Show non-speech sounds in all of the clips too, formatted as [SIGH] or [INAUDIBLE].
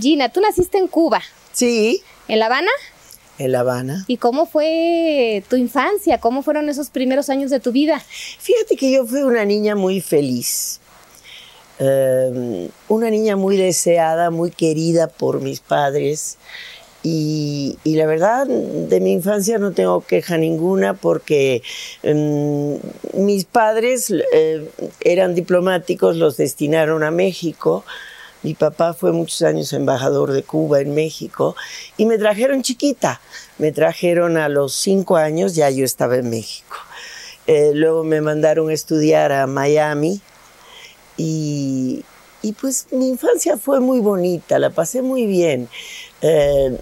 Gina, tú naciste en Cuba. Sí. ¿En La Habana? En La Habana. ¿Y cómo fue tu infancia? ¿Cómo fueron esos primeros años de tu vida? Fíjate que yo fui una niña muy feliz. Eh, una niña muy deseada, muy querida por mis padres. Y, y, la verdad, de mi infancia no tengo queja ninguna porque um, mis padres eh, eran diplomáticos, los destinaron a México. Mi papá fue muchos años embajador de Cuba en México y me trajeron chiquita. Me trajeron a los cinco años, ya yo estaba en México. Eh, luego me mandaron a estudiar a Miami y, y pues mi infancia fue muy bonita, la pasé muy bien. Eh,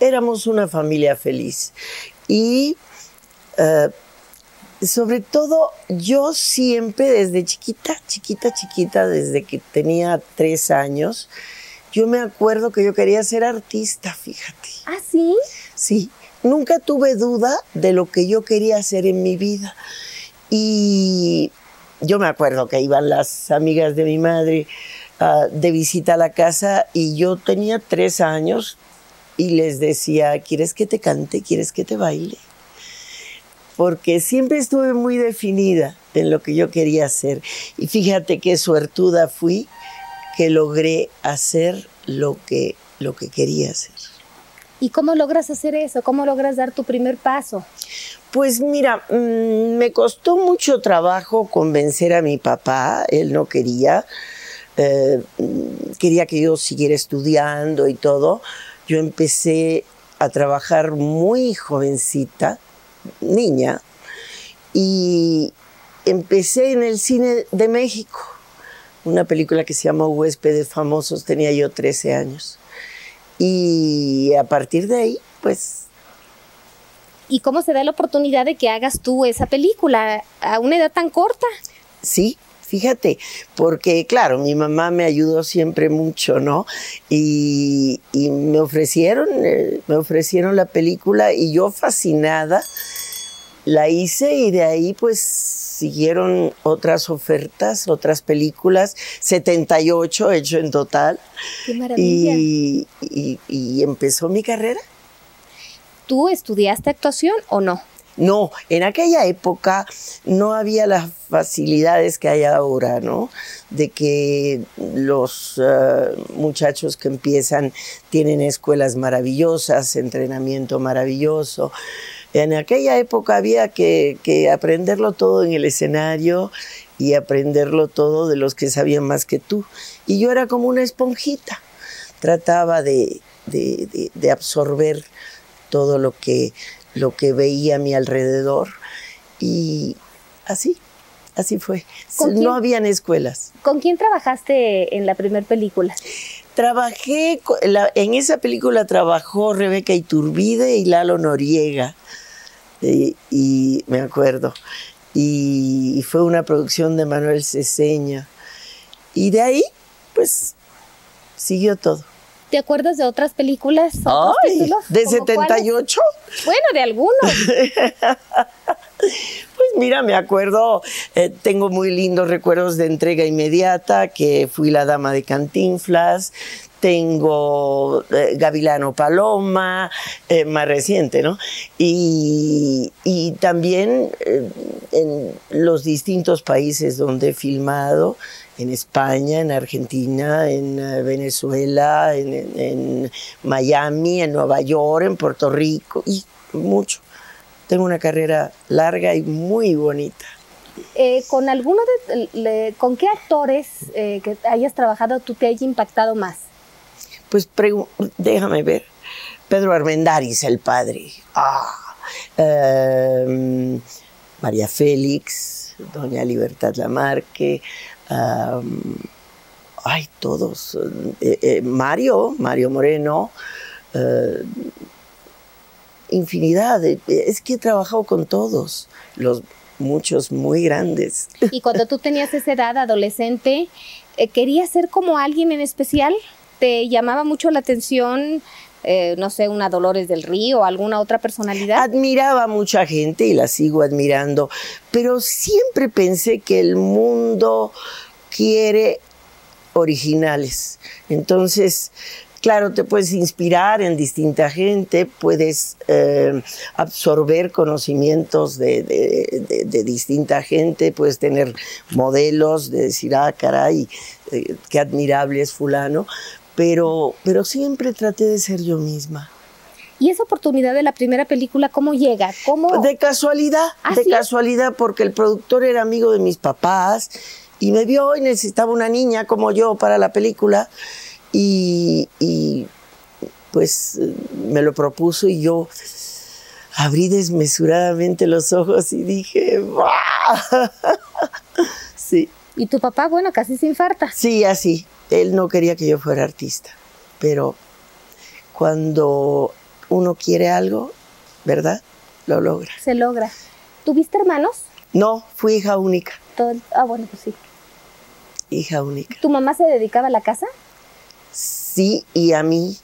éramos una familia feliz. Y eh, sobre todo yo siempre desde chiquita, chiquita, chiquita, desde que tenía tres años, yo me acuerdo que yo quería ser artista, fíjate. ¿Ah, sí? Sí, nunca tuve duda de lo que yo quería hacer en mi vida. Y yo me acuerdo que iban las amigas de mi madre uh, de visita a la casa y yo tenía tres años y les decía, ¿quieres que te cante? ¿Quieres que te baile? Porque siempre estuve muy definida en lo que yo quería hacer. Y fíjate qué suertuda fui que logré hacer lo que, lo que quería hacer. ¿Y cómo logras hacer eso? ¿Cómo logras dar tu primer paso? Pues mira, mmm, me costó mucho trabajo convencer a mi papá, él no quería, eh, quería que yo siguiera estudiando y todo. Yo empecé a trabajar muy jovencita, niña, y empecé en el cine de México, una película que se llama Huéspedes Famosos, tenía yo 13 años. Y a partir de ahí, pues ¿Y cómo se da la oportunidad de que hagas tú esa película a una edad tan corta? Sí, fíjate, porque claro, mi mamá me ayudó siempre mucho, ¿no? Y, y me ofrecieron, eh, me ofrecieron la película y yo fascinada la hice y de ahí pues siguieron otras ofertas, otras películas, 78 hecho en total. ¡Qué maravilla! Y, y, y empezó mi carrera. ¿Tú estudiaste actuación o no? No, en aquella época no había las facilidades que hay ahora, ¿no? De que los uh, muchachos que empiezan tienen escuelas maravillosas, entrenamiento maravilloso. En aquella época había que, aprenderlo todo en el escenario y aprenderlo todo de los que sabían más que tú. Y yo era como una esponjita, trataba de absorber todo lo que, lo que veía a mi alrededor. Y así, así fue. No habían escuelas. ¿Con quién trabajaste en la primera película? Trabajé, en esa película trabajó Rebeca Iturbide y Lalo Noriega. Y, y me acuerdo. Y, y, fue una producción de Manuel Ceseña. Y de ahí, pues, siguió todo. ¿Te acuerdas de otras películas? ¿Otros Ay, títulos? ¿De 78? Cuáles? Bueno, de algunos. [LAUGHS] pues mira, me acuerdo, eh, tengo muy lindos recuerdos de entrega inmediata, que fui la dama de Cantinflas, tengo eh, Gavilano Paloma, eh, más reciente, ¿no? Y, también eh, en los distintos países donde he filmado, en España, en Argentina, en Venezuela, en, Miami, en Nueva York, en Puerto Rico, y mucho. Tengo una carrera larga y muy bonita. Eh, ¿Con alguno de, con qué actores eh, que hayas trabajado tú te haya impactado más? Pues déjame ver. Pedro Armendáriz, el padre. Ah, eh, María Félix, Doña Libertad Lamarque, Um, ay, todos. Eh, eh, Mario, Mario Moreno, uh, infinidad. Es que he trabajado con todos, los muchos muy grandes. Y cuando tú tenías esa edad, adolescente, eh, ¿querías ser como alguien en especial? ¿Te llamaba mucho la atención? Eh, no sé, una Dolores del Río, alguna otra personalidad? Admiraba a mucha gente y la sigo admirando, pero siempre pensé que el mundo quiere originales. Entonces, claro, te puedes inspirar en distinta gente, puedes eh, absorber conocimientos de, de, distinta gente, puedes tener modelos de decir, ah, caray, eh, qué admirable es fulano, pero, pero siempre traté de ser yo misma. ¿Y esa oportunidad de la primera película cómo llega? ¿Cómo? De casualidad, ¿Ah, de casualidad, porque el productor era amigo de mis papás y me vio y necesitaba una niña como yo para la película y, pues me lo propuso y yo abrí desmesuradamente los ojos y dije, ¡Wow! [LAUGHS] sí. ¿Y tu papá, bueno, casi se infarta? Sí, así. Él no quería que yo fuera artista, pero cuando uno quiere algo, ¿verdad? Lo logra. Se logra. ¿Tuviste hermanos? No, fui hija única. ah, bueno, pues sí hija única. ¿Tu mamá se dedicaba a la casa? Sí, y a mí,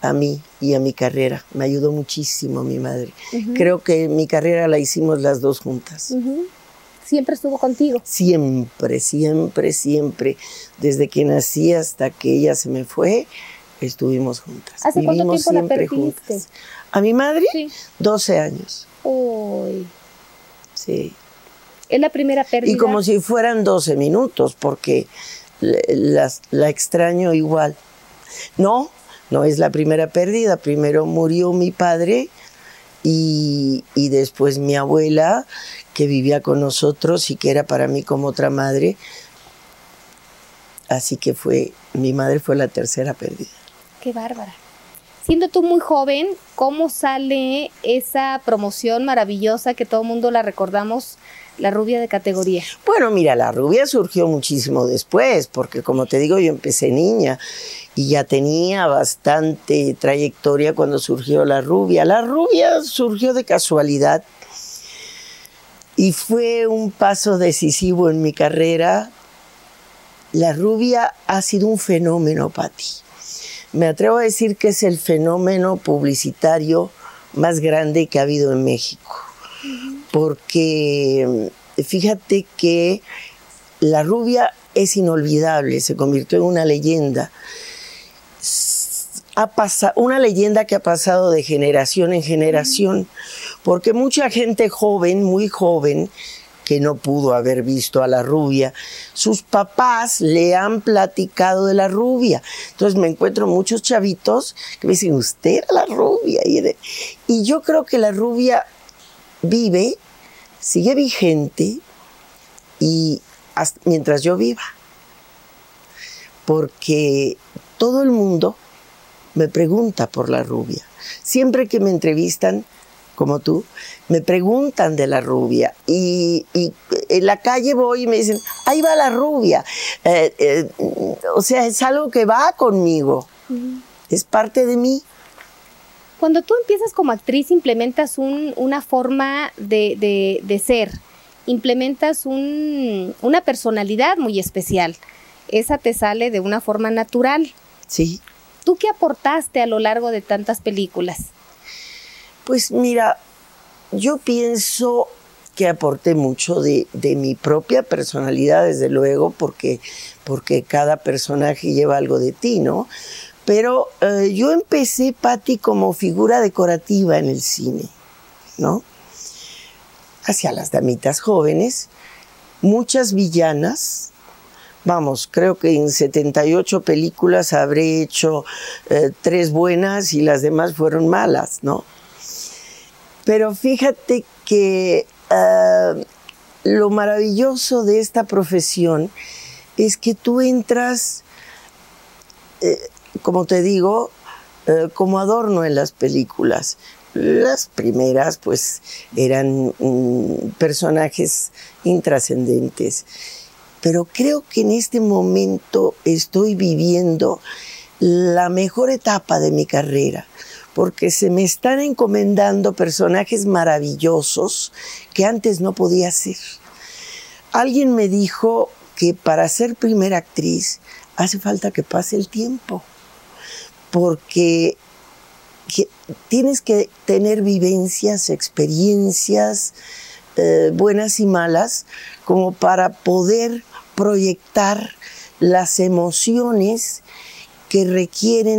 a mí y a mi carrera. Me ayudó muchísimo mi madre. Creo que mi carrera la hicimos las dos juntas. ¿Siempre estuvo contigo? Siempre, siempre, siempre. Desde que nací hasta que ella se me fue, estuvimos juntas. ¿Hace cuánto tiempo la perdiste? ¿A mi madre? Sí. 12 años. Uy. Sí. Es la primera pérdida. Y como si fueran 12 minutos, porque la, la extraño igual. No, no es la primera pérdida. Primero murió mi padre y, y, después mi abuela, que vivía con nosotros y que era para mí como otra madre. Así que fue, mi madre fue la tercera pérdida. Qué bárbara. Siendo tú muy joven, ¿cómo sale esa promoción maravillosa que todo el mundo la recordamos la rubia de categoría? Bueno, mira, la rubia surgió muchísimo después, porque como te digo, yo empecé niña y ya tenía bastante trayectoria cuando surgió la rubia. La rubia surgió de casualidad y fue un paso decisivo en mi carrera. La rubia ha sido un fenómeno, Patti. Me atrevo a decir que es el fenómeno publicitario más grande que ha habido en México porque fíjate que la rubia es inolvidable, se convirtió en una leyenda. Ha pasado, una leyenda que ha pasado de generación en generación, porque mucha gente joven, muy joven, que no pudo haber visto a la rubia. Sus papás le han platicado de la rubia. Entonces me encuentro muchos chavitos que me dicen, usted era la rubia. Y yo creo que la rubia vive sigue vigente y mientras yo viva. Porque todo el mundo me pregunta por la rubia. Siempre que me entrevistan, como tú, me preguntan de la rubia. Y, en la calle voy y me dicen, ahí va la rubia. Eh, eh, o sea, es algo que va conmigo. Es parte de mí. Cuando tú empiezas como actriz, implementas una forma de, ser, implementas una personalidad muy especial. Esa te sale de una forma natural. Sí. ¿Tú qué aportaste a lo largo de tantas películas? Pues mira, yo pienso que aporté mucho de, de, mi propia personalidad, desde luego, porque, porque cada personaje lleva algo de ti, ¿no? Pero eh, yo empecé, Patti, como figura decorativa en el cine, ¿no? Hacia las damitas jóvenes, muchas villanas. Vamos, creo que en 78 películas habré hecho eh, tres buenas y las demás fueron malas, ¿no? Pero fíjate que eh, lo maravilloso de esta profesión es que tú entras como te digo, eh, como adorno en las películas. Las primeras, pues, eran mm, personajes intrascendentes. Pero creo que en este momento estoy viviendo la mejor etapa de mi carrera, porque se me están encomendando personajes maravillosos que antes no podía ser. Alguien me dijo que para ser primera actriz hace falta que pase el tiempo porque tienes que tener vivencias, experiencias eh, buenas y malas, como para poder proyectar las emociones que requieren.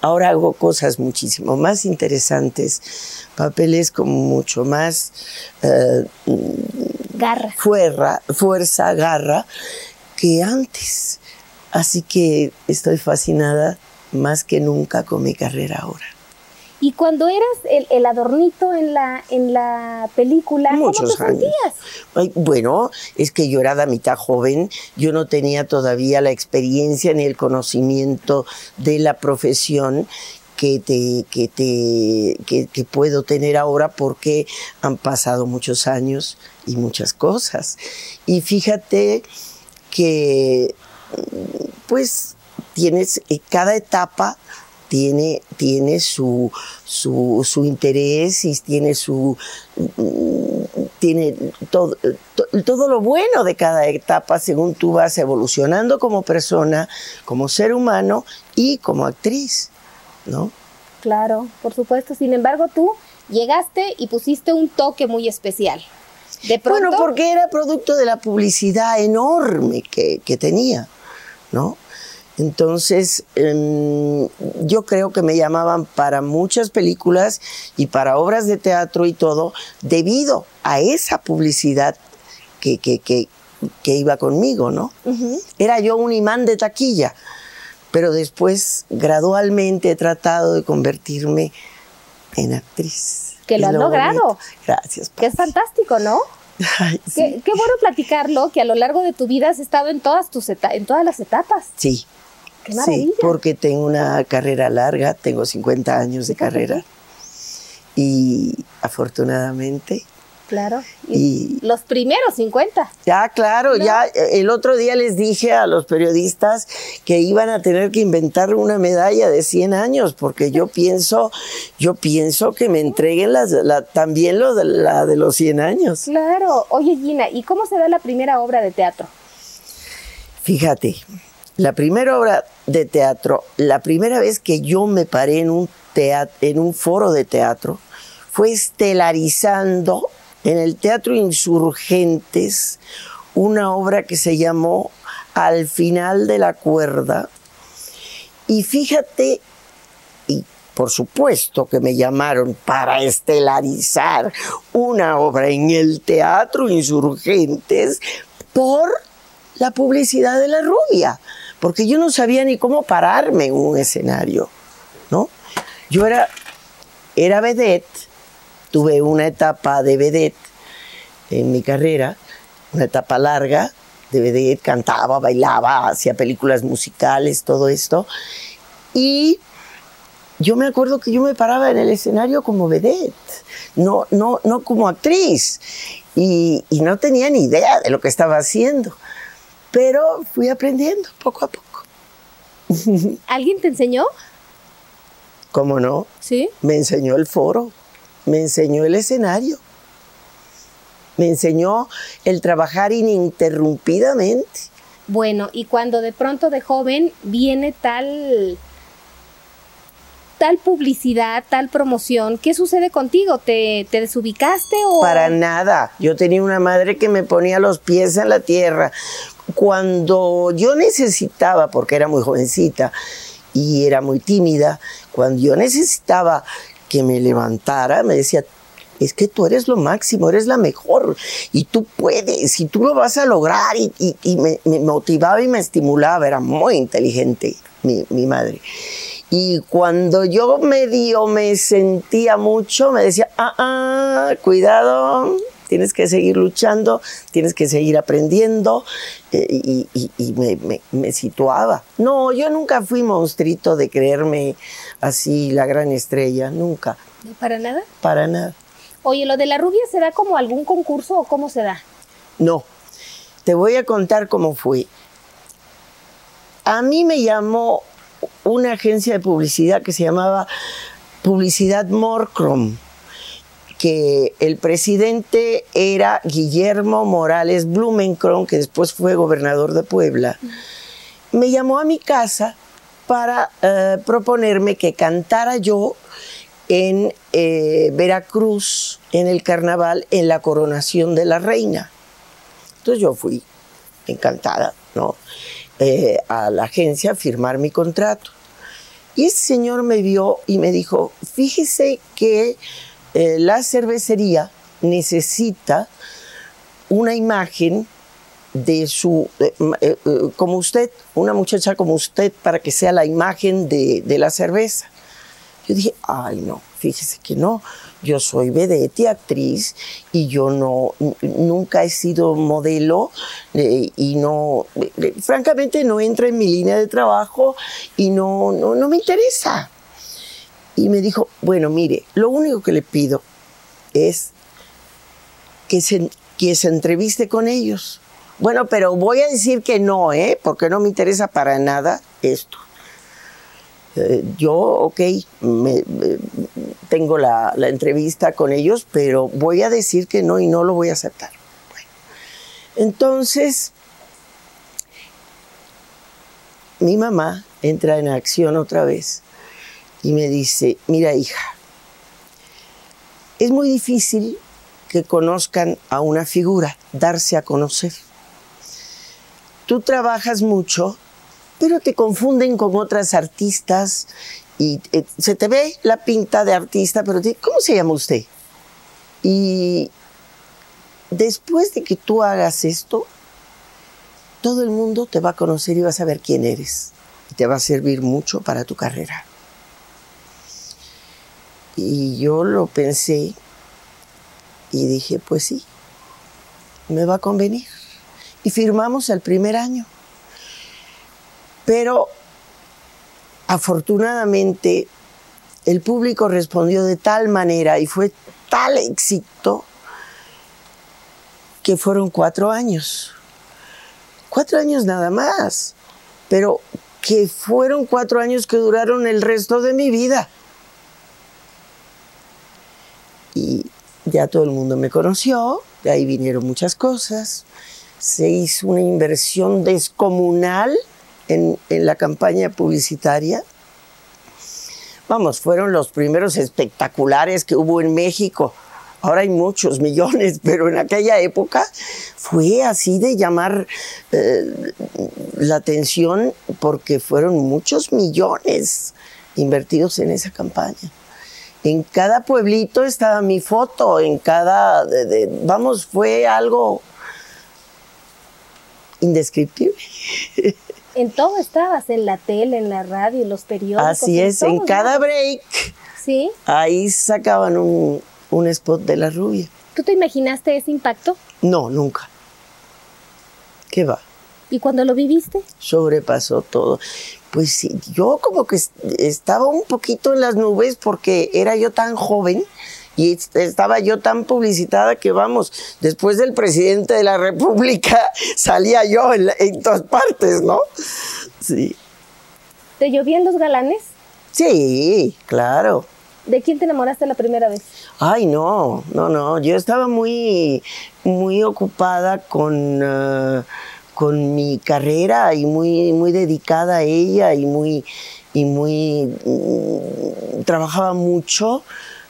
ahora hago cosas muchísimo más interesantes, papeles con mucho más eh, Garra. fuerza, fuerza, garra, que antes. Así que estoy fascinada más que nunca con mi carrera ahora. Y cuando eras el, el adornito en la, en la película, Muchos ¿cómo te años. sentías? Ay, bueno, es que yo era la mitad joven, yo no tenía todavía la experiencia ni el conocimiento de la profesión que te, que te, que, que puedo tener ahora porque han pasado muchos años y muchas cosas. Y fíjate que, pues, tienes eh, cada etapa tiene, tiene su, su, su interés y tiene su tiene todo, to- todo lo bueno de cada etapa según tú vas evolucionando como persona, como ser humano y como actriz, ¿no? Claro, por supuesto. Sin embargo, tú llegaste y pusiste un toque muy especial. De pronto, Bueno, porque era producto de la publicidad enorme que, que tenía, ¿no? Entonces, em, yo creo que me llamaban para muchas películas y para obras de teatro y todo, debido a esa publicidad que, que, que, que iba conmigo, ¿no? Era yo un imán de taquilla, pero después gradualmente he tratado de convertirme en actriz. Que lo has logrado. bonito. Gracias. que es fantástico, ¿no? [LAUGHS] Ay, sí. Qué, qué bueno platicarlo, que a lo largo de tu vida has estado en todas tus en todas las etapas. Sí. Qué maravilla. Sí, porque tengo una carrera larga, tengo 50 años de carrera. Y afortunadamente, Claro. Y- los primeros 50. ya claro, ya eh, el otro día les dije a los periodistas que iban a tener que inventar una medalla de 100 años, porque yo [LAUGHS] pienso, yo pienso que me entreguen las, la- también lo de, la de los 100 años. Claro. Oye, Gina, ¿y cómo se da la primera obra de teatro? Fíjate, la primera obra de teatro, la primera vez que yo me paré en un, teat- en un foro de teatro, fue estelarizando en el Teatro Insurgentes una obra que se llamó Al final de la cuerda. Y fíjate, y por supuesto que me llamaron para estelarizar una obra en el Teatro Insurgentes por la publicidad de la rubia, porque yo no sabía ni cómo pararme en un escenario, ¿no? Yo era, era vedette, tuve una etapa de vedette en mi carrera, una etapa larga de vedette, cantaba, bailaba, hacía películas musicales, todo esto, y yo me acuerdo que yo me paraba en el escenario como vedette, no, no, no como actriz, y, y no tenía ni idea de lo que estaba haciendo, pero fui aprendiendo poco a poco. [LAUGHS] ¿Alguien te enseñó? ¿Cómo no? Sí. Me enseñó el foro, me enseñó el escenario, me enseñó el trabajar ininterrumpidamente Bueno, y cuando de pronto de joven viene tal tal publicidad, tal promoción, ¿qué sucede contigo? ¿Te, te desubicaste o...? Para nada. Yo tenía una madre que me ponía los pies en la tierra. Cuando yo necesitaba, porque era muy jovencita y era muy tímida, cuando yo necesitaba que me levantara, me decía, es que tú eres lo máximo, eres la mejor y tú puedes y tú lo vas a lograr y, y- y me, me motivaba y me estimulaba, era muy inteligente mi, mi madre. Y cuando yo medio me sentía mucho, me decía, ah, ah, cuidado, tienes que seguir luchando, tienes que seguir aprendiendo, eh, y, y- y me, me- me situaba. No, yo nunca fui monstruito de creerme así la gran estrella, nunca, ¿No para nada? para nada. Oye, ¿lo de la rubia se da como algún concurso o cómo se da? No, te voy a contar cómo fue. A mí me llamó una agencia de publicidad que se llamaba Publicidad Morcrom, que el presidente era Guillermo Morales Blumenkron, que después fue gobernador de Puebla. Me llamó a mi casa para eh, proponerme que cantara yo en eh, Veracruz, en el carnaval, en la coronación de la reina. Entonces yo fui encantada, ¿no? Eh, a la agencia a firmar mi contrato. Y ese señor me vio y me dijo, fíjese que eh, la cervecería necesita una imagen de su, eh, eh, como usted, una muchacha como usted, para que sea la imagen de, de la cerveza. Yo dije, ay no, fíjese que no, yo soy vedette actriz y yo no, nunca he sido modelo y no, francamente no entra en mi línea de trabajo y no, no, no me interesa. Y me dijo, bueno, mire, lo único que le pido es que se, que se entreviste con ellos. Bueno, pero voy a decir que no, ¿eh? Porque no me interesa para nada esto. Eh, yo, ok, tengo la, la entrevista con ellos, pero voy a decir que no y no lo voy a aceptar. Bueno, entonces, mi mamá entra en acción otra vez y me dice, mira hija, es muy difícil que conozcan a una figura, darse a conocer. Tú trabajas mucho, pero te confunden con otras artistas y eh, se te ve la pinta de artista, pero ¿cómo se llama usted? Y después de que tú hagas esto, todo el mundo te va a conocer y va a saber quién eres. Y te va a servir mucho para tu carrera. Y yo lo pensé y dije, pues sí, me va a convenir. Y firmamos el primer año. Pero afortunadamente el público respondió de tal manera y fue tal éxito que fueron cuatro años. Cuatro años nada más. Pero que fueron cuatro años que duraron el resto de mi vida. Y ya todo el mundo me conoció, de ahí vinieron muchas cosas. Se hizo una inversión descomunal en, en la campaña publicitaria. Vamos, fueron los primeros espectaculares que hubo en México. Ahora hay muchos [LAUGHS] millones, pero en aquella época fue así de llamar eh, la atención porque fueron muchos millones invertidos en esa campaña. En cada pueblito estaba mi foto, en cada, de- de- vamos, fue algo indescriptible. [LAUGHS] En todo estabas, en la tele, en la radio, en los periódicos. Así es, en cada break, Sí. ahí sacaban un, un spot de la rubia. ¿Tú te imaginaste ese impacto? No, nunca. ¿Qué va? ¿Y cuando lo viviste? sobrepasó todo. Pues sí, yo como que est- estaba un poquito en las nubes porque era yo tan joven y est- estaba yo tan publicitada que vamos, después del presidente de la República [LAUGHS] salía yo en, la- en todas partes, ¿no? Sí. ¿Te llovían los galanes? Sí, claro. ¿De quién te enamoraste la primera vez? Ay, no, no, no. Yo estaba muy, muy ocupada con, eh, con mi carrera y muy, muy dedicada a ella y muy, y muy mm, trabajaba mucho.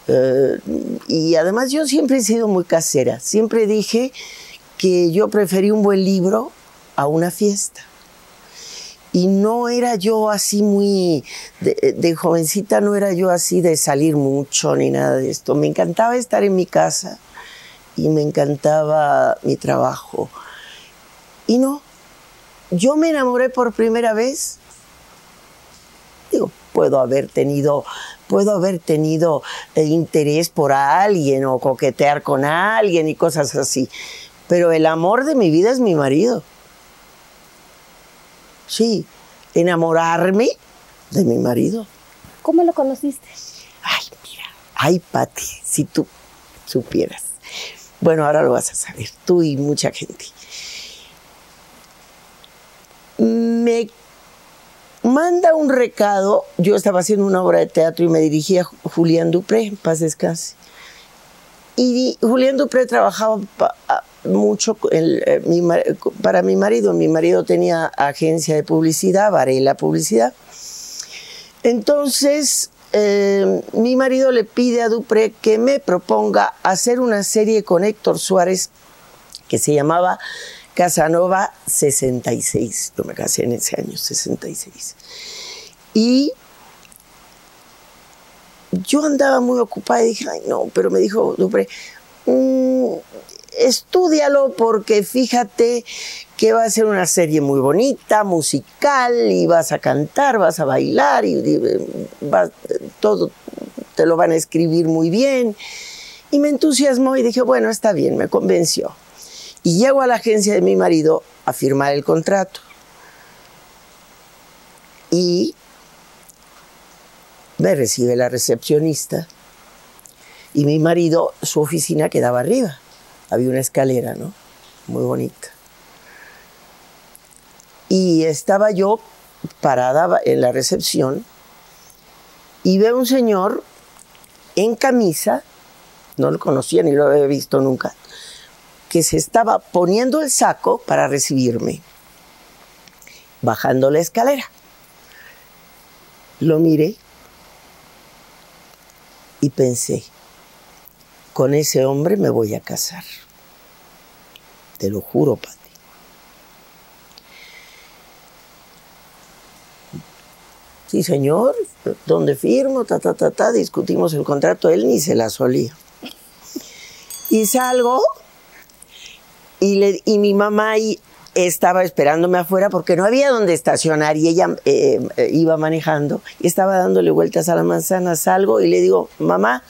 eh, y además yo siempre he sido muy casera. Siempre dije que yo preferí un buen libro a una fiesta. Y no era yo así muy, de, de jovencita no era yo así de salir mucho ni nada de esto. Me encantaba estar en mi casa y me encantaba mi trabajo. Y no, yo me enamoré por primera vez. Digo, puedo haber tenido, puedo haber tenido interés por alguien o coquetear con alguien y cosas así. Pero el amor de mi vida es mi marido. Sí, enamorarme de mi marido. ¿Cómo lo conociste? Ay, mira, ay, Pati, si tú supieras. Bueno, ahora lo vas a saber, tú y mucha gente. Me manda un recado, yo estaba haciendo una obra de teatro y me dirigía Julián Dupré, paz descanse. Y Julián Dupré trabajaba mucho eh, para mi marido. Mi marido tenía agencia de publicidad, Varela Publicidad. Entonces, eh, mi marido le pide a Dupré que me proponga hacer una serie con Héctor Suárez que se llamaba Casanova 66. Yo me casé en ese año, 66. Y yo andaba muy ocupada y dije, ay no, pero me dijo Dupré, "Mm, estúdialo porque fíjate que va a ser una serie muy bonita, musical, y vas a cantar, vas a bailar, y, todo te lo van a escribir muy bien. Y me entusiasmó y dije, bueno, está bien, me convenció. Y llego a la agencia de mi marido a firmar el contrato. Y me recibe la recepcionista y mi marido, su oficina quedaba arriba. Había una escalera, ¿no? Muy bonita. Y estaba yo parada en la recepción y veo un señor en camisa, no lo conocía ni lo había visto nunca, que se estaba poniendo el saco para recibirme, bajando la escalera. Lo miré y pensé, con ese hombre me voy a casar. Te lo juro, Pati. Sí, señor, ¿dónde firmo? Ta, ta, ta, ta. Discutimos el contrato, él ni se la solía. Y salgo y, le, y mi mamá ahí estaba esperándome afuera porque no había donde estacionar y ella eh, eh, iba manejando y estaba dándole vueltas a la manzana. Salgo y le digo, mamá,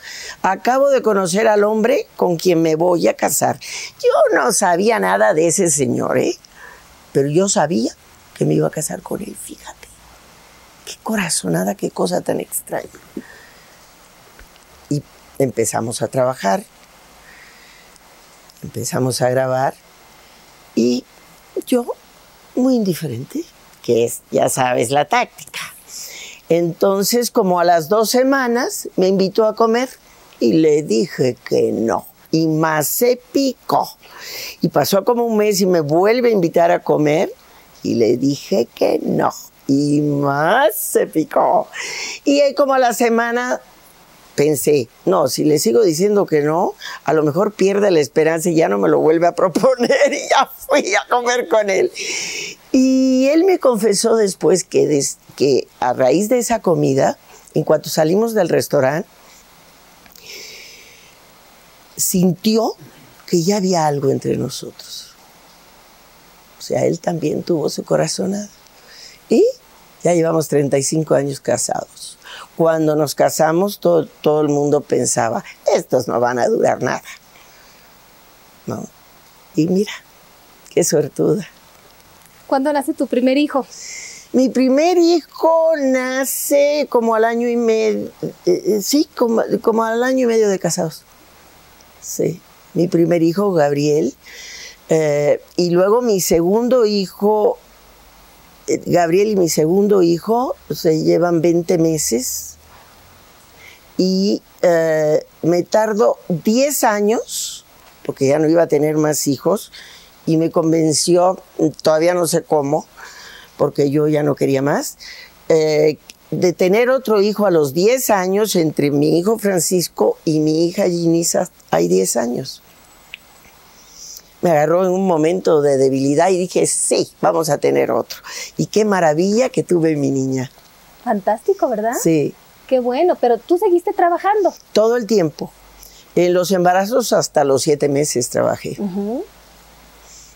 acabo de conocer al hombre con quien me voy a casar. Yo no sabía nada de ese señor, ¿eh? Pero yo sabía que me iba a casar con él, fíjate. Qué corazonada, qué cosa tan extraña. Y empezamos a trabajar, empezamos a grabar y yo, muy indiferente, que es, ya sabes, la táctica. Entonces, como a las dos semanas, me invitó a comer y le dije que no. Y más se picó. Y pasó como un mes y me vuelve a invitar a comer y le dije que no. Y más se picó. Y como a la semana pensé, no, si le sigo diciendo que no, a lo mejor pierde la esperanza y ya no me lo vuelve a [LAUGHS] proponer y ya fui a comer con él. Y él me confesó después que, des- que a raíz de esa comida, en cuanto salimos del restaurante, sintió que ya había algo entre nosotros. O sea, él también tuvo su corazonada. Y ya llevamos 35 años casados. Cuando nos casamos, todo, todo el mundo pensaba, estos no van a durar nada. ¿No? Y mira, qué suertuda. ¿Cuándo nace tu primer hijo? Mi primer hijo nace como al año y medio, eh, eh, sí, como, como al año y medio de casados. Sí, mi primer hijo, Gabriel. Eh, y luego mi segundo hijo, eh, Gabriel y mi segundo hijo se llevan 20 meses. Y eh, me tardo 10 años, porque ya no iba a tener más hijos, y me convenció, todavía no sé cómo, porque yo ya no quería más, eh, de tener otro hijo a los 10 años entre mi hijo Francisco y mi hija Ginisa hay 10 años. Me agarró en un momento de debilidad y dije, sí, vamos a tener otro. Y qué maravilla que tuve mi niña. Fantástico, ¿verdad? Sí, Qué bueno, pero tú seguiste trabajando. todo el tiempo. En los embarazos hasta los siete meses trabajé.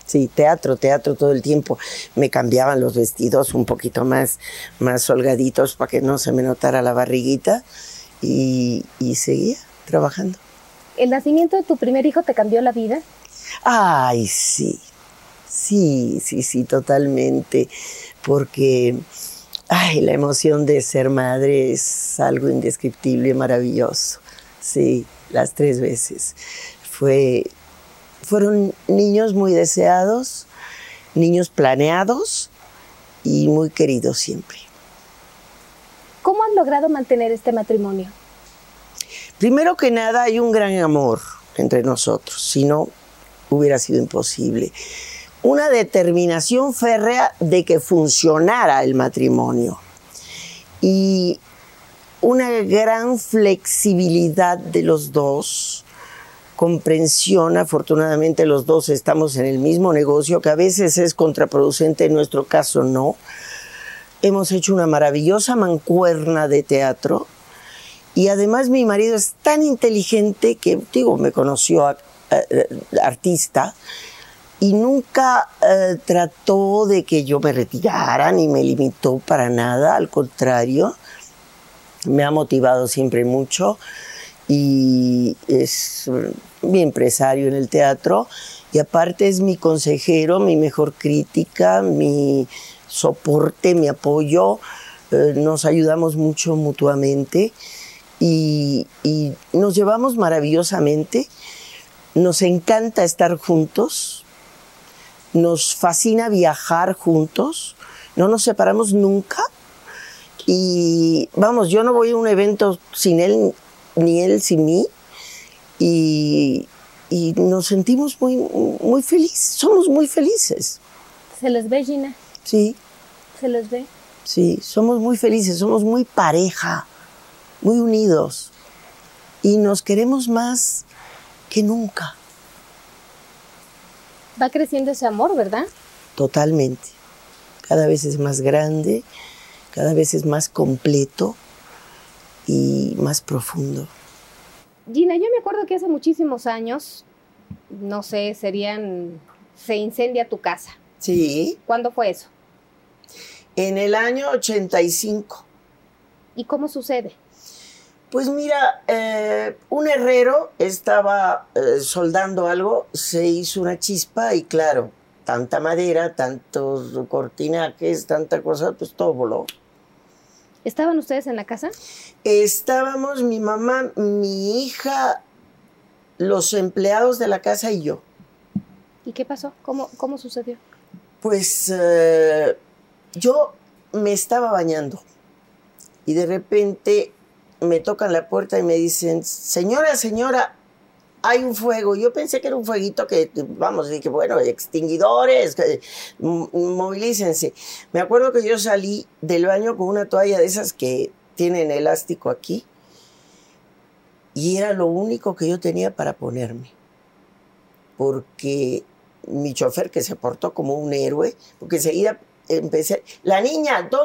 Sí, teatro, teatro todo el tiempo. Me cambiaban los vestidos un poquito más, más holgaditos para que no se me notara la barriguita y, y seguía trabajando. ¿El nacimiento de tu primer hijo te cambió la vida? Ay, sí, sí, sí, sí, totalmente, porque ay, la emoción de ser madre es algo indescriptible, maravilloso. Sí, las tres veces. Fue, fueron niños muy deseados, niños planeados y muy queridos siempre. ¿Cómo has logrado mantener este matrimonio? Primero que nada, hay un gran amor entre nosotros, si no, hubiera sido imposible. Una determinación férrea de que funcionara el matrimonio y una gran flexibilidad de los dos, comprensión, afortunadamente los dos estamos en el mismo negocio, que a veces es contraproducente, en nuestro caso no. Hemos hecho una maravillosa mancuerna de teatro y además mi marido es tan inteligente que, digo, me conoció a- eh, artista y nunca eh, trató de que yo me retirara ni me limitó para nada, al contrario, me ha motivado siempre mucho y es mi empresario en el teatro y aparte es mi consejero, mi mejor crítica, mi soporte, mi apoyo, eh, nos ayudamos mucho mutuamente y nos llevamos maravillosamente, nos encanta estar juntos, nos fascina viajar juntos, no nos separamos nunca y vamos, yo no voy a un evento sin él, ni él sin mí y, y nos sentimos muy, muy felices, somos muy felices, ¿Se les ve, Gina? sí. ¿Se les ve? Sí, somos muy felices, somos muy pareja, muy unidos y nos queremos más que nunca, Va creciendo ese amor, ¿verdad? totalmente. Cada vez es más grande, cada vez es más completo y más profundo. Gina, yo me acuerdo que hace muchísimos años, no sé, serían, se incendia tu casa. Sí, ¿Cuándo fue eso? en el año 85. ¿Y cómo sucede? Pues mira, eh, un herrero estaba eh, soldando algo, se hizo una chispa y claro, tanta madera, tantos cortinajes, tanta cosa, pues todo voló. ¿Estaban ustedes en la casa? Estábamos mi mamá, mi hija, los empleados de la casa y yo. ¿Y qué pasó? ¿Cómo, cómo sucedió? Pues eh, yo me estaba bañando y de repente me tocan la puerta y me dicen, señora, señora, hay un fuego. Yo pensé que era un fueguito que, vamos, dije, bueno, extinguidores, que, m- movilícense. Me acuerdo que yo salí del baño con una toalla de esas que tienen elástico aquí y era lo único que yo tenía para ponerme. Porque mi chofer, que se portó como un héroe, porque enseguida empecé, la niña, ¿dónde?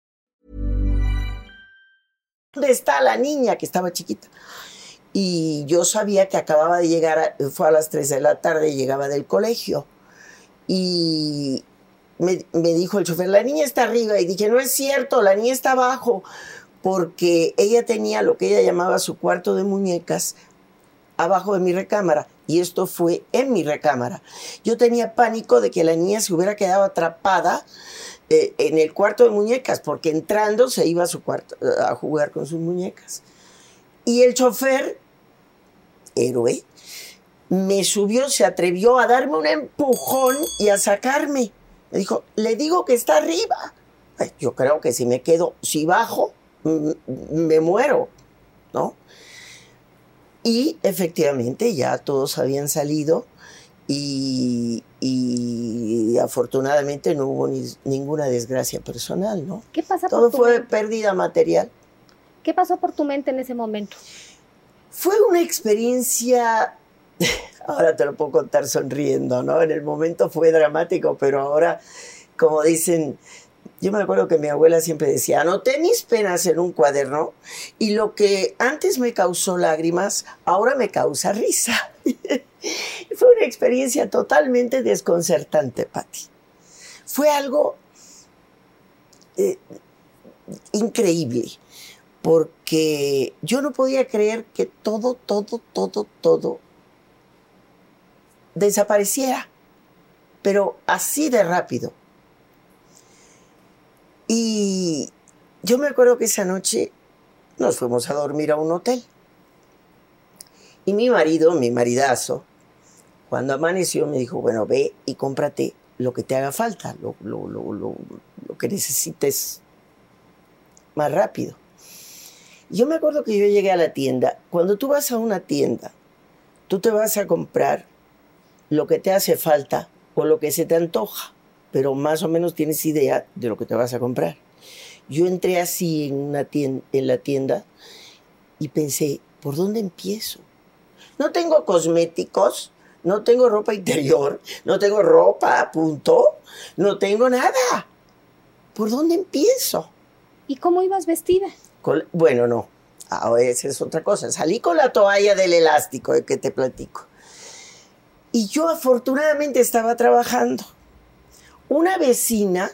¿Dónde está la niña que estaba chiquita? Y yo sabía que acababa de llegar, fue a las 3 de la tarde, llegaba del colegio. Y me, me dijo el chofer, la niña está arriba. Y dije, no es cierto, la niña está abajo. Porque ella tenía lo que ella llamaba su cuarto de muñecas abajo de mi recámara. Y esto fue en mi recámara. Yo tenía pánico de que la niña se hubiera quedado atrapada eh, en el cuarto de muñecas, porque entrando se iba a su cuarto eh, a jugar con sus muñecas. Y el chofer, héroe, me subió, se atrevió a darme un empujón y a sacarme. Me dijo, le digo que está arriba. Yo creo que si me quedo, si bajo, me muero, ¿no? Y efectivamente ya todos habían salido y, y afortunadamente no hubo ni- ninguna desgracia personal, ¿no? ¿Qué pasa Todo por tu fue mente? pérdida material. ¿Qué pasó por tu mente en ese momento? Fue una experiencia, [LAUGHS] ahora te lo puedo contar sonriendo, ¿no? En el momento fue dramático, pero ahora, como dicen, yo me acuerdo que mi abuela siempre decía, anoté mis penas en un cuaderno y lo que antes me causó lágrimas, ahora me causa risa. [LAUGHS] [LAUGHS] fue una experiencia totalmente desconcertante, Patti. Fue algo eh, increíble porque yo no podía creer que todo, todo, todo, todo desapareciera, pero así de rápido. Y yo me acuerdo que esa noche nos fuimos a dormir a un hotel. Y mi marido, mi maridazo, cuando amaneció me dijo, bueno, ve y cómprate lo que te haga falta, lo, lo- lo- lo- que necesites más rápido. Yo me acuerdo que yo llegué a la tienda. Cuando tú vas a una tienda, tú te vas a comprar lo que te hace falta o lo que se te antoja, pero más o menos tienes idea de lo que te vas a comprar. Yo entré así en, una tienda, en la tienda y pensé, ¿por dónde empiezo? No tengo cosméticos, no tengo ropa interior, no tengo ropa, punto, no tengo nada. ¿Por dónde empiezo? ¿Y cómo ibas vestida? Con- bueno, no. Ahora esa es otra cosa. Salí con la toalla del elástico de que te platico. Y yo afortunadamente estaba trabajando. Una vecina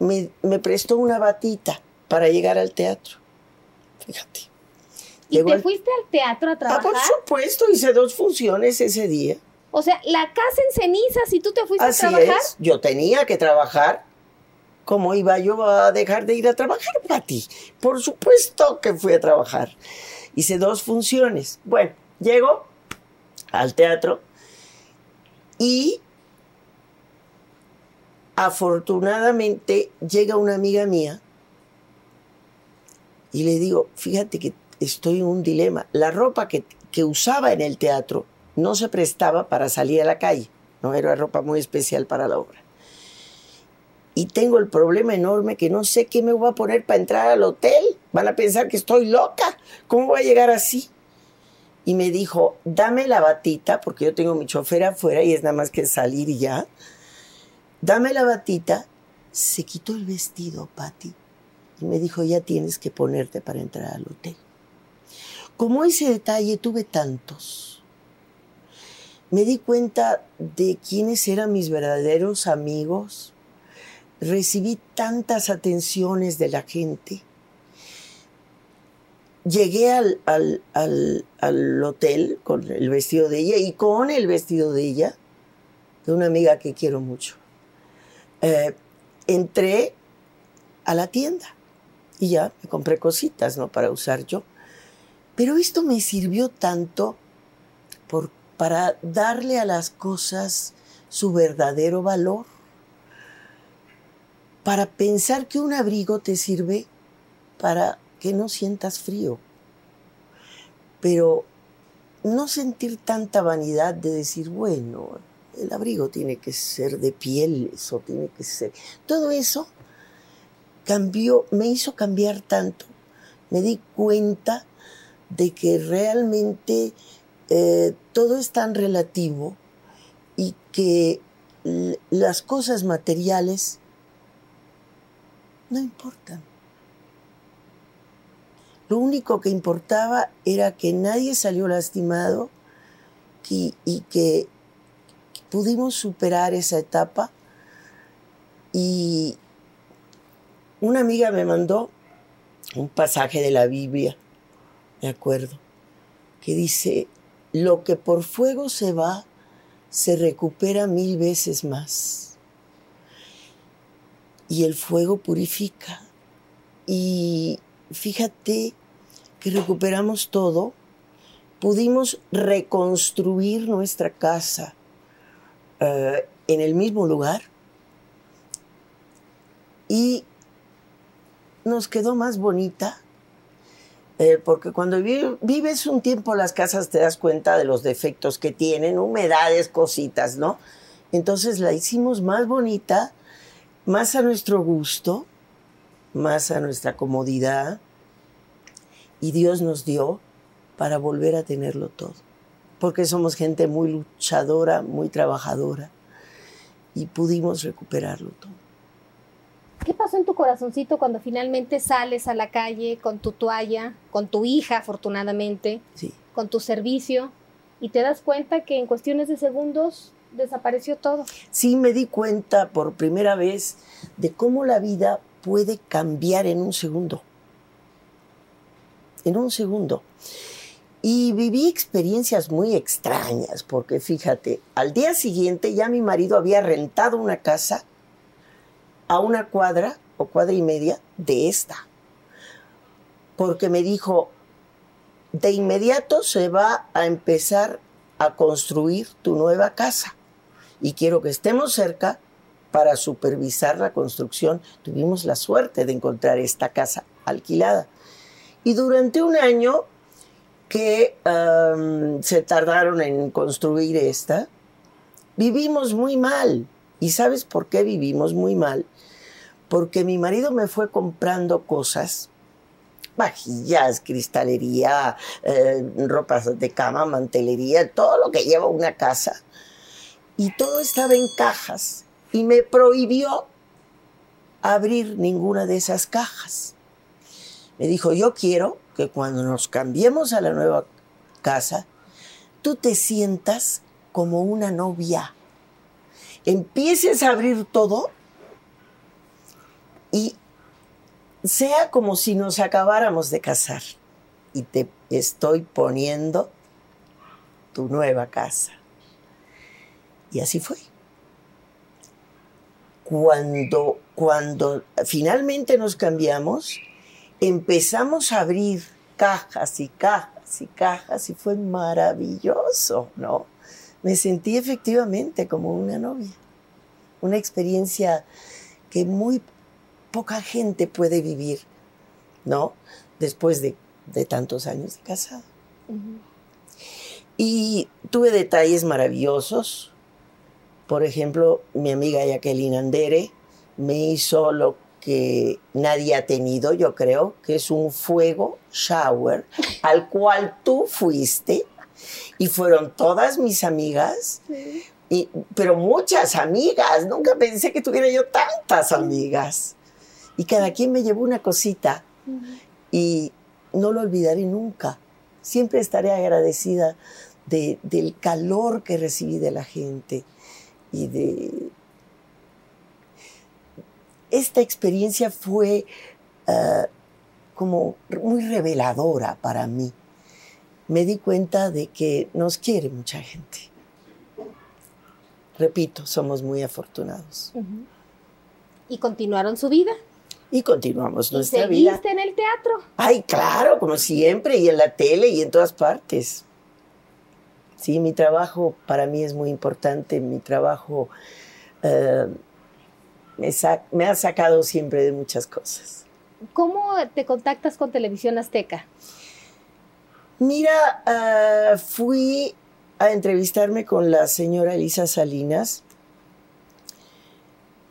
me, me prestó una batita para llegar al teatro. Fíjate. ¿Y Llegó te al- fuiste al teatro a Ah, trabajar? por supuesto, hice dos funciones ese día. O sea, la casa en cenizas y tú te fuiste Así a trabajar. es. Yo tenía que trabajar. ¿Cómo iba yo a dejar de ir a trabajar, Pati? Por supuesto que fui a trabajar. Hice dos funciones. Bueno, llego al teatro y afortunadamente llega una amiga mía y le digo, fíjate que estoy en un dilema. La ropa que, que usaba en el teatro no se prestaba para salir a la calle. No era ropa muy especial para la obra. Y tengo el problema enorme que no sé qué me voy a poner para entrar al hotel. Van a pensar que estoy loca. ¿Cómo voy a llegar así? Y me dijo, dame la batita, porque yo tengo mi chofer afuera y es nada más que salir ya. Dame la batita. Se quitó el vestido, Patty. Y me dijo, ya tienes que ponerte para entrar al hotel. Como ese detalle tuve tantos. Me di cuenta de quiénes eran mis verdaderos amigos. Recibí tantas atenciones de la gente. Llegué al, al- al- al hotel con el vestido de ella y con el vestido de ella, de una amiga que quiero mucho. Eh, entré a la tienda y ya me compré cositas, ¿no? Para usar yo. Pero esto me sirvió tanto por, para darle a las cosas su verdadero valor. Para pensar que un abrigo te sirve para que no sientas frío. Pero no sentir tanta vanidad de decir, bueno, el abrigo tiene que ser de pieles o tiene que ser... Todo eso cambió, me hizo cambiar tanto. Me di cuenta de que realmente eh, todo es tan relativo y que las cosas materiales no importan. Lo único que importaba era que nadie salió lastimado y que pudimos superar esa etapa. Y una amiga me mandó un pasaje de la Biblia, me acuerdo, que dice, lo que por fuego se va, se recupera mil veces más. Y el fuego purifica. Y fíjate que recuperamos todo, pudimos reconstruir nuestra casa eh, en el mismo lugar y nos quedó más bonita. Eh, porque cuando vi- vives un tiempo las casas te das cuenta de los defectos que tienen, humedades, cositas, ¿no? Entonces la hicimos más bonita, más a nuestro gusto, más a nuestra comodidad. Y Dios nos dio para volver a tenerlo todo. Porque somos gente muy luchadora, muy trabajadora. Y pudimos recuperarlo todo. ¿Qué pasó en tu corazoncito cuando finalmente sales a la calle con tu toalla, con tu hija, afortunadamente, Sí. con tu servicio, y te das cuenta que en cuestiones de segundos desapareció todo? Sí me di cuenta por primera vez de cómo la vida puede cambiar en un segundo. En un segundo. Y viví experiencias muy extrañas, porque fíjate, al día siguiente ya mi marido había rentado una casa a una cuadra o cuadra y media de esta. Porque me dijo, de inmediato se va a empezar a construir tu nueva casa y quiero que estemos cerca para supervisar la construcción. Tuvimos la suerte de encontrar esta casa alquilada. Y durante un año que se tardaron en construir esta, vivimos muy mal. ¿Y sabes por qué vivimos muy mal? Porque mi marido me fue comprando cosas, vajillas, cristalería, eh, ropas de cama, mantelería, todo lo que lleva una casa. Y todo estaba en cajas. Y me prohibió abrir ninguna de esas cajas. Me dijo, yo quiero que cuando nos cambiemos a la nueva casa, tú te sientas como una novia. Empieces a abrir todo y sea como si nos acabáramos de casar. Y te estoy poniendo tu nueva casa. Y así fue. Cuando, cuando finalmente nos cambiamos, empezamos a abrir cajas y cajas y cajas y fue maravilloso, ¿no? Me sentí efectivamente como una novia. Una experiencia que muy poca gente puede vivir, ¿no? Después de, de tantos años de casado. Y tuve detalles maravillosos. Por ejemplo, mi amiga Jacqueline Andere me hizo lo que nadie ha tenido, yo creo, que es un fuego shower al cual tú fuiste y fueron todas mis amigas, y, pero muchas amigas. Nunca pensé que tuviera yo tantas amigas. Y cada quien me llevó una cosita y no lo olvidaré nunca. Siempre estaré agradecida de- del calor que recibí de la gente y de... Esta experiencia fue ah, como muy reveladora para mí. Me di cuenta de que nos quiere mucha gente. Repito, somos muy afortunados. Y continuaron su vida. Y continuamos Y nuestra seguiste vida. en el teatro. Ay, claro, como siempre, y en la tele y en todas partes. Sí, mi trabajo para mí es muy importante. Mi trabajo eh, me, me ha sacado siempre de muchas cosas. ¿Cómo te contactas con Televisión Azteca? Mira, ah, fui a entrevistarme con la señora Elisa Salinas.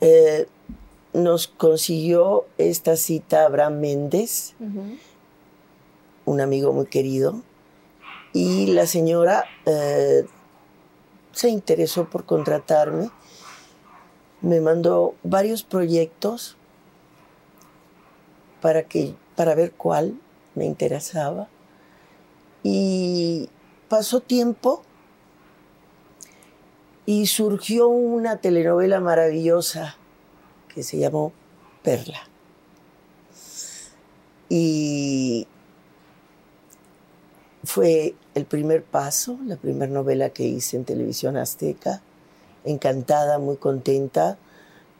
Eh, nos consiguió esta cita Abraham Méndez un amigo muy querido, y la señora eh, se interesó por contratarme, me mandó varios proyectos para, que, para ver cuál me interesaba. Y pasó tiempo y surgió una telenovela maravillosa que se llamó Perla. Y fue el primer paso, la primera novela que hice en televisión azteca. Encantada, muy contenta,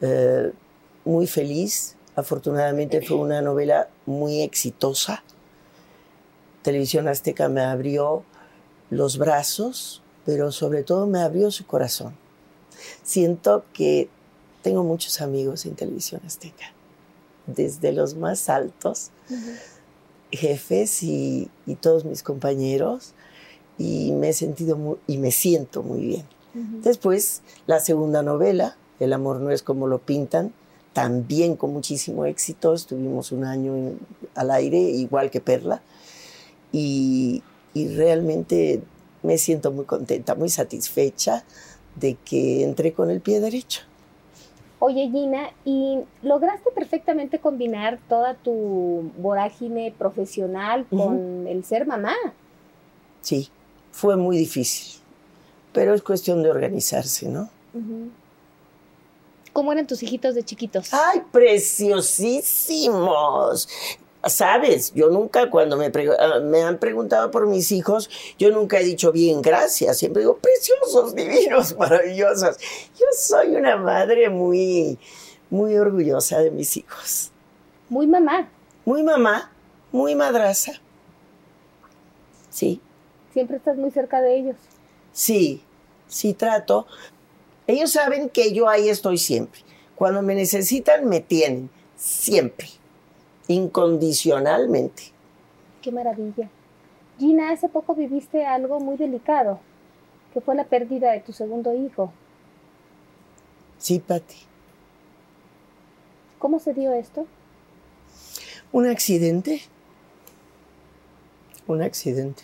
eh, muy feliz. Afortunadamente fue una novela muy exitosa. Televisión azteca me abrió los brazos, pero sobre todo me abrió su corazón. Siento que tengo muchos amigos en televisión azteca, desde los más altos jefes y, todos mis compañeros y me he sentido muy, y me siento muy bien. Después, la segunda novela, El amor no es como lo pintan, también con muchísimo éxito, estuvimos un año al aire, igual que Perla, y, y realmente me siento muy contenta, muy satisfecha de que entré con el pie derecho. Oye Gina, ¿y lograste perfectamente combinar toda tu vorágine profesional con el ser mamá? Sí, fue muy difícil, pero es cuestión de organizarse, ¿no? ¿Cómo eran tus hijitos de chiquitos? ¡Ay, preciosísimos! Sabes, yo nunca cuando me, ah, me, han preguntado por mis hijos, yo nunca he dicho bien, gracias. Siempre digo, preciosos, divinos, [LAUGHS] maravillosos. Yo soy una madre muy, muy orgullosa de mis hijos. Muy mamá. Muy mamá, muy madraza. Sí. Siempre estás muy cerca de ellos. Sí, sí trato. Ellos saben que yo ahí estoy siempre. Cuando me necesitan, me tienen. Siempre incondicionalmente. Qué maravilla. Gina, hace poco viviste algo muy delicado, que fue la pérdida de tu segundo hijo. Sí, Patti. ¿Cómo se dio esto? Un accidente. Un accidente.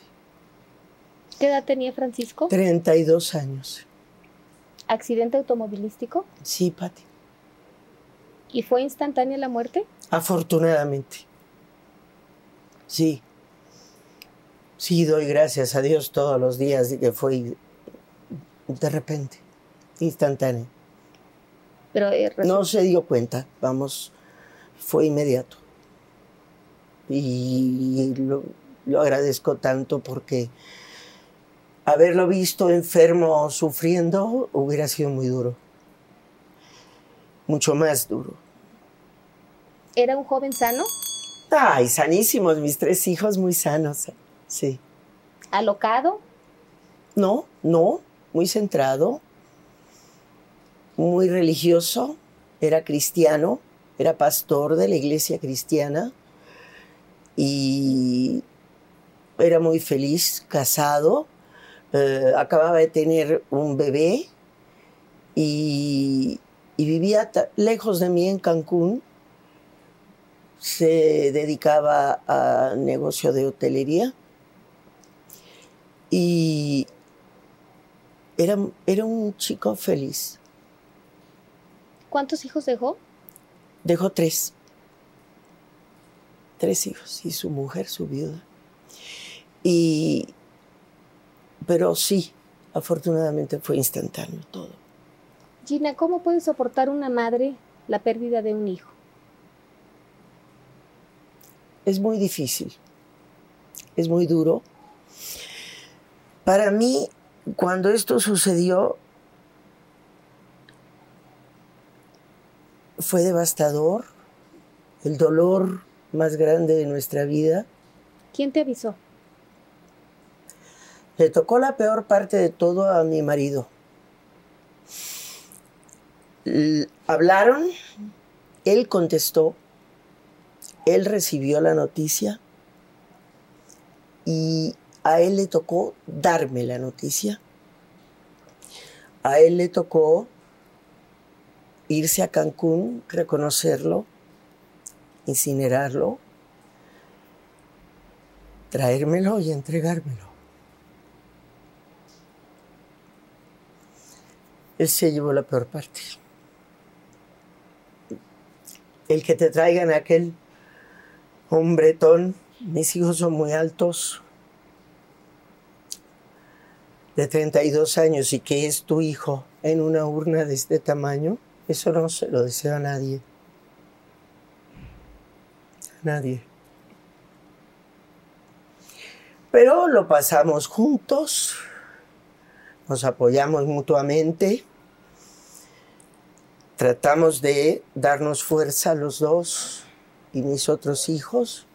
¿Qué edad tenía Francisco? 32 años. ¿Accidente automovilístico? Sí, Patti. ¿Y fue instantánea la muerte? Afortunadamente. Sí. Sí, doy gracias a Dios todos los días de que fue de repente, instantáneo. Pero eh, no se dio cuenta, vamos, fue inmediato. Y lo, lo agradezco tanto porque haberlo visto enfermo sufriendo hubiera sido muy duro. Mucho más duro. ¿Era un joven sano? Ay, sanísimos, mis tres hijos muy sanos, sí. ¿Alocado? No, no, muy centrado, muy religioso, era cristiano, era pastor de la iglesia cristiana y era muy feliz, casado, eh, acababa de tener un bebé y, y vivía lejos de mí en Cancún se dedicaba a negocio de hotelería y era, era un chico feliz. ¿Cuántos hijos dejó? Dejó tres. Tres hijos y su mujer, su viuda. Y, pero sí, afortunadamente fue instantáneo todo. Gina, ¿cómo puede soportar una madre la pérdida de un hijo? Es muy difícil, es muy duro. Para mí, cuando esto sucedió, fue devastador, el dolor más grande de nuestra vida. ¿Quién te avisó? Le tocó la peor parte de todo a mi marido. hablaron, él contestó, él recibió la noticia y a él le tocó darme la noticia. A él le tocó irse a Cancún, reconocerlo, incinerarlo, traérmelo y entregármelo. Él se llevó la peor parte. El que te traigan aquel hombretón, mis hijos son muy altos, de 32 años y que es tu hijo en una urna de este tamaño, eso no se lo deseo a nadie. A nadie. Pero lo pasamos juntos, nos apoyamos mutuamente, tratamos de darnos fuerza los dos y mis otros hijos.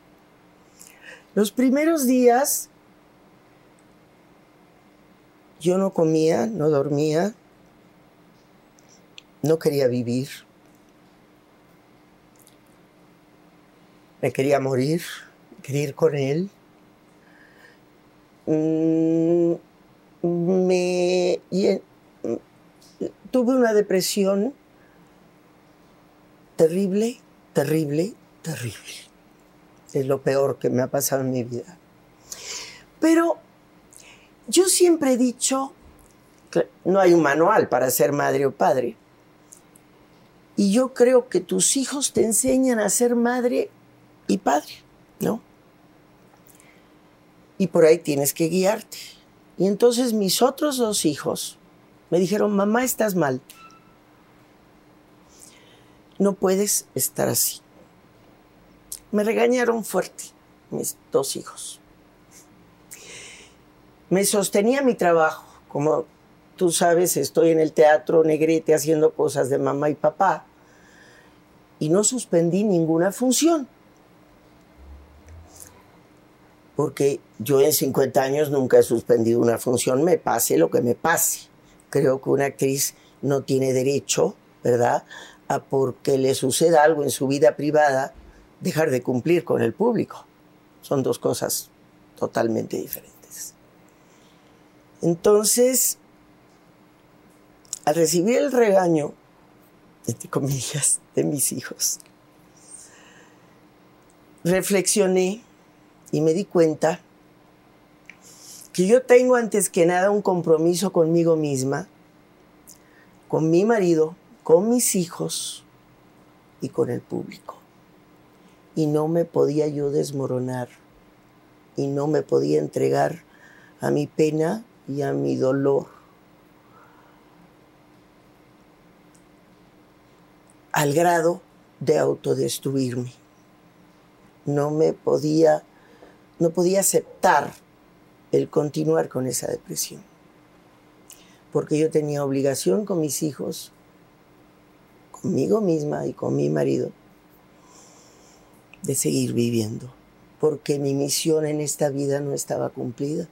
Los primeros días yo no comía, no dormía, no quería vivir. Me quería morir, quería ir con él. Mm, tuve una depresión terrible, terrible, terrible. Es lo peor que me ha pasado en mi vida. Pero yo siempre he dicho, que no hay un manual para ser madre o padre. Y yo creo que tus hijos te enseñan a ser madre y padre, ¿no? Y por ahí tienes que guiarte. Y entonces mis otros dos hijos me dijeron, mamá, estás mal. No puedes estar así. Me regañaron fuerte mis dos hijos. Me sostenía mi trabajo. Como tú sabes, estoy en el teatro Negrete haciendo cosas de mamá y papá. Y no suspendí ninguna función. Porque yo en 50 años nunca he suspendido una función, me pase lo que me pase. Creo que una actriz no tiene derecho, ¿verdad?, a porque le suceda algo en su vida privada, dejar de cumplir con el público. Son dos cosas totalmente diferentes. Entonces, al recibir el regaño, entre comillas, de mis hijos, reflexioné y me di cuenta que yo tengo antes que nada un compromiso conmigo misma, con mi marido, con mis hijos y con el público. Y no me podía yo desmoronar y no me podía entregar a mi pena y a mi dolor. Al grado de autodestruirme. No me podía, no podía aceptar el continuar con esa depresión. Porque yo tenía obligación con mis hijos conmigo misma y con mi marido de seguir viviendo, porque mi misión en esta vida no estaba cumplida.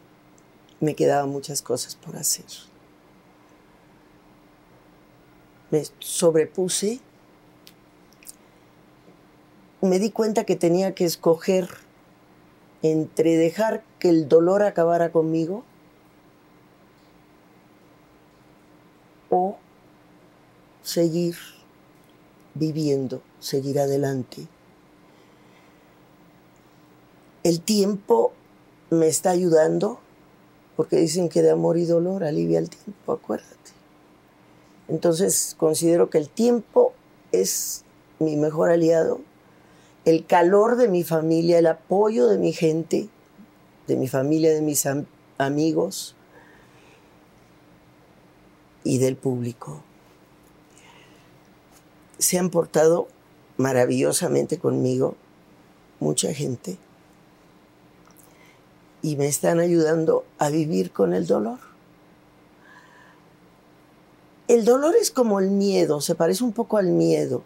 Me quedaban muchas cosas por hacer. Me sobrepuse. Me di cuenta que tenía que escoger entre dejar que el dolor acabara conmigo o seguir viviendo, seguir adelante. El tiempo me está ayudando porque dicen que de amor y dolor alivia el tiempo, acuérdate. Entonces considero que el tiempo es mi mejor aliado, el calor de mi familia, el apoyo de mi gente, de mi familia, de mis amigos y del público se han portado maravillosamente conmigo, mucha gente, y me están ayudando a vivir con el dolor. El dolor es como el miedo, se parece un poco al miedo.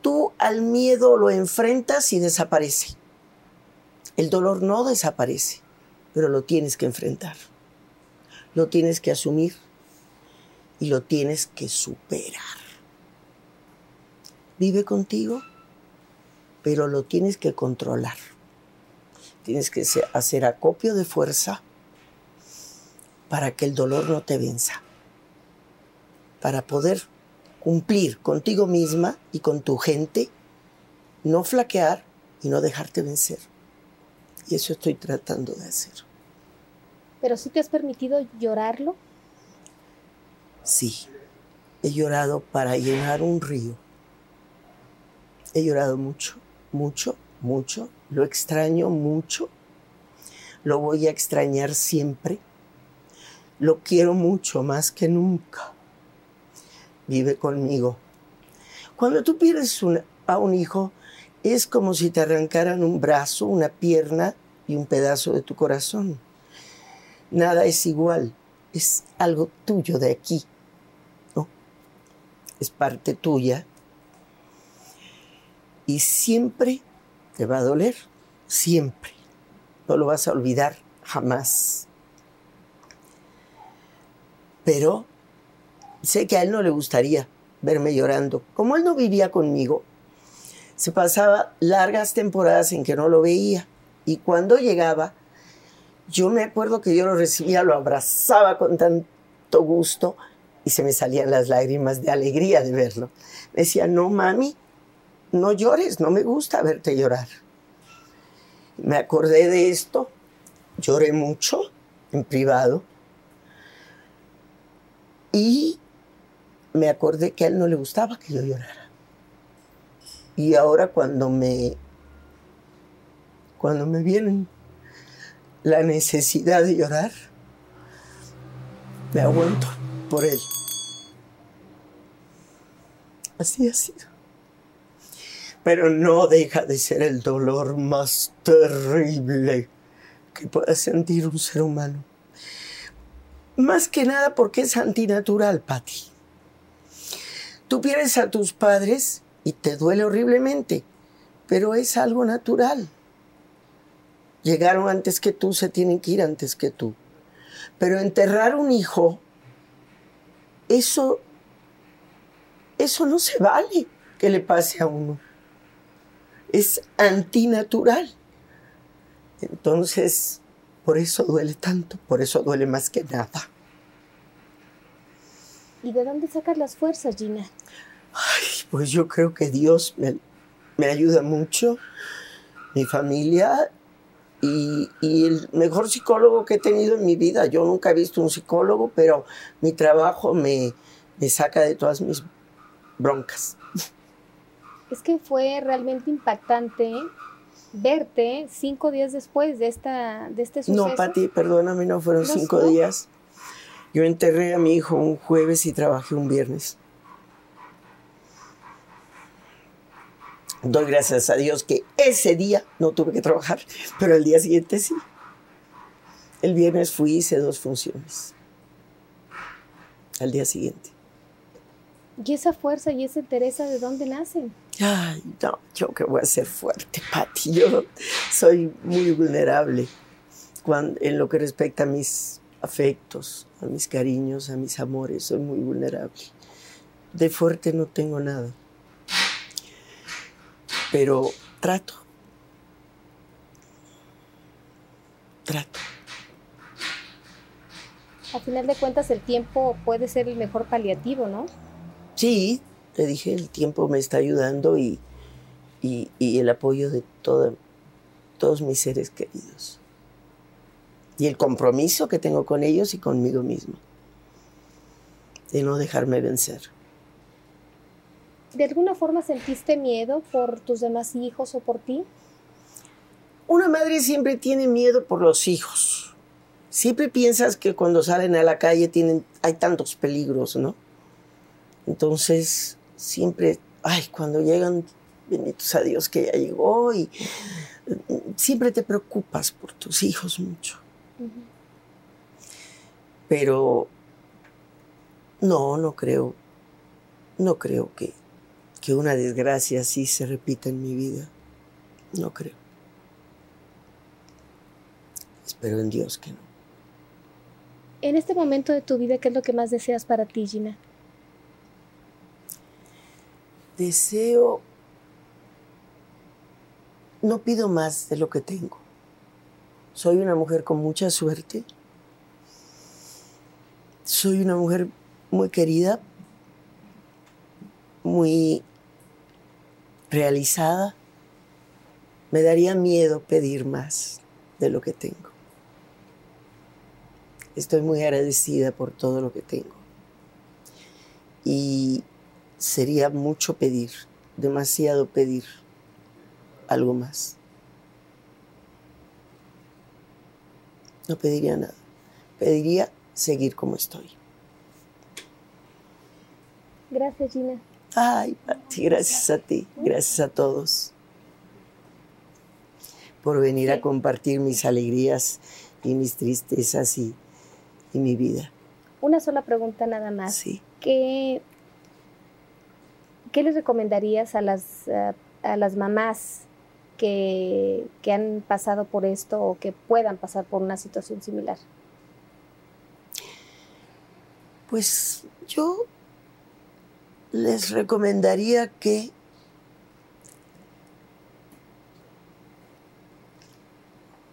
Tú al miedo lo enfrentas y desaparece. El dolor no desaparece, pero lo tienes que enfrentar. Lo tienes que asumir y lo tienes que superar vive contigo, pero lo tienes que controlar. Tienes que hacer acopio de fuerza para que el dolor no te venza, para poder cumplir contigo misma y con tu gente, no flaquear y no dejarte vencer. Y eso estoy tratando de hacer. ¿Pero sí te has permitido llorarlo? Sí, he llorado para llenar un río. He llorado mucho, mucho, mucho. Lo extraño mucho. Lo voy a extrañar siempre. Lo quiero mucho más que nunca. Vive conmigo. Cuando tú pierdes a un hijo, es como si te arrancaran un brazo, una pierna y un pedazo de tu corazón. Nada es igual. Es algo tuyo de aquí. ¿no? Es parte tuya. Y siempre te va a doler. Siempre. No lo vas a olvidar jamás. Pero sé que a él no le gustaría verme llorando. Como él no vivía conmigo, se pasaba largas temporadas en que no lo veía. Y cuando llegaba, yo me acuerdo que yo lo recibía, lo abrazaba con tanto gusto y se me salían las lágrimas de alegría de verlo. Me decía, no mami, no llores, no me gusta verte llorar. Me acordé de esto, lloré mucho en privado y me acordé que a él no le gustaba que yo llorara. Y ahora cuando me cuando me viene la necesidad de llorar, me aguanto por él. Así ha sido. Pero no deja de ser el dolor más terrible que pueda sentir un ser humano. Más que nada porque es antinatural, Patti. Tú pierdes a tus padres y te duele horriblemente, pero es algo natural. Llegaron antes que tú, se tienen que ir antes que tú. Pero enterrar un hijo, eso, eso no se vale que le pase a uno. Es antinatural. Entonces, por eso duele tanto, por eso duele más que nada. ¿Y de dónde sacas las fuerzas, Gina? Pues yo creo que Dios me, me ayuda mucho, mi familia y, y el mejor psicólogo que he tenido en mi vida. Yo nunca he visto un psicólogo, pero mi trabajo me, me saca de todas mis broncas. Es que fue realmente impactante verte cinco días después de, esta, de este suceso. No, Pati, perdóname, no fueron ¿No cinco días. Yo enterré a mi hijo un jueves y trabajé un viernes. Doy gracias a Dios que ese día no tuve que trabajar, pero el día siguiente sí. El viernes fui y hice dos funciones. Al día siguiente. ¿Y esa fuerza y esa entereza de dónde nacen? Ay, no, yo que voy a ser fuerte, Pati. Yo soy muy vulnerable en lo que respecta a mis afectos, a mis cariños, a mis amores. Soy muy vulnerable. De fuerte no tengo nada. Pero trato. Trato. A final de cuentas, el tiempo puede ser el mejor paliativo, ¿no? Sí, te dije, el tiempo me está ayudando y, y- y el apoyo de todo- todos mis seres queridos. Y el compromiso que tengo con ellos y conmigo mismo. De no dejarme vencer. ¿De alguna forma sentiste miedo por tus demás hijos o por ti? Una madre siempre tiene miedo por los hijos. Siempre piensas que cuando salen a la calle tienen, hay tantos peligros, ¿no? Entonces, siempre, ay, cuando llegan, benditos a Dios que ya llegó y eh, siempre te preocupas por tus hijos mucho. Pero no, no creo, no creo que, que una desgracia así se repita en mi vida. No creo. Espero en Dios que no. En este momento de tu vida, ¿qué es lo que más deseas para ti, Gina? Deseo, no pido más de lo que tengo. Soy una mujer con mucha suerte. Soy una mujer muy querida, muy realizada. Me daría miedo pedir más. de lo que tengo. Estoy muy agradecida por todo lo que tengo. Y sería mucho pedir, demasiado pedir algo más. No pediría nada. Pediría seguir como estoy. Gracias, Gina. Ay, Pati, gracias a ti, gracias a todos por venir a compartir mis alegrías y mis tristezas y, y mi vida. Una sola pregunta nada más. Sí. ¿Qué, qué les recomendarías a las, uh, a las mamás que, que han pasado por esto o que puedan pasar por una situación similar? Pues yo les recomendaría que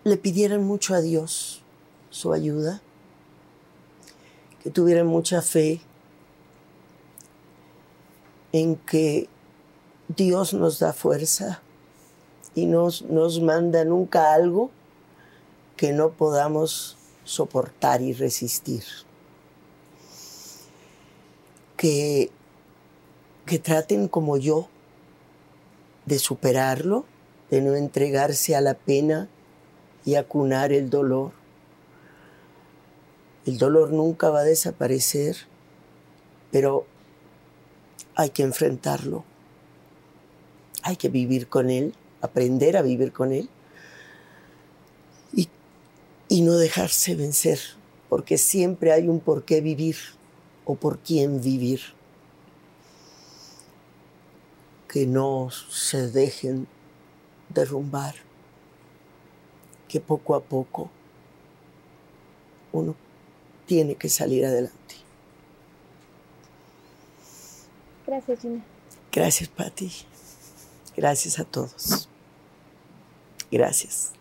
le pidieran mucho a Dios su ayuda, que tuvieran mucha fe en que Dios nos da fuerza y nos, nos manda nunca algo que no podamos soportar y resistir. Que, que traten como yo de superarlo, de no entregarse a la pena y acunar el dolor. El dolor nunca va a desaparecer, pero hay que enfrentarlo. Hay que vivir con él, aprender a vivir con él y, y no dejarse vencer, porque siempre hay un por qué vivir o por quién vivir. Que no se dejen derrumbar que poco a poco uno tiene que salir adelante. Gracias, Gina. Gracias, Patti. Gracias a todos. Gracias.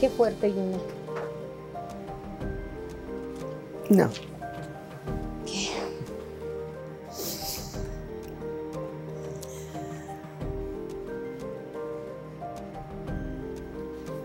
Qué fuerte, Gina. No.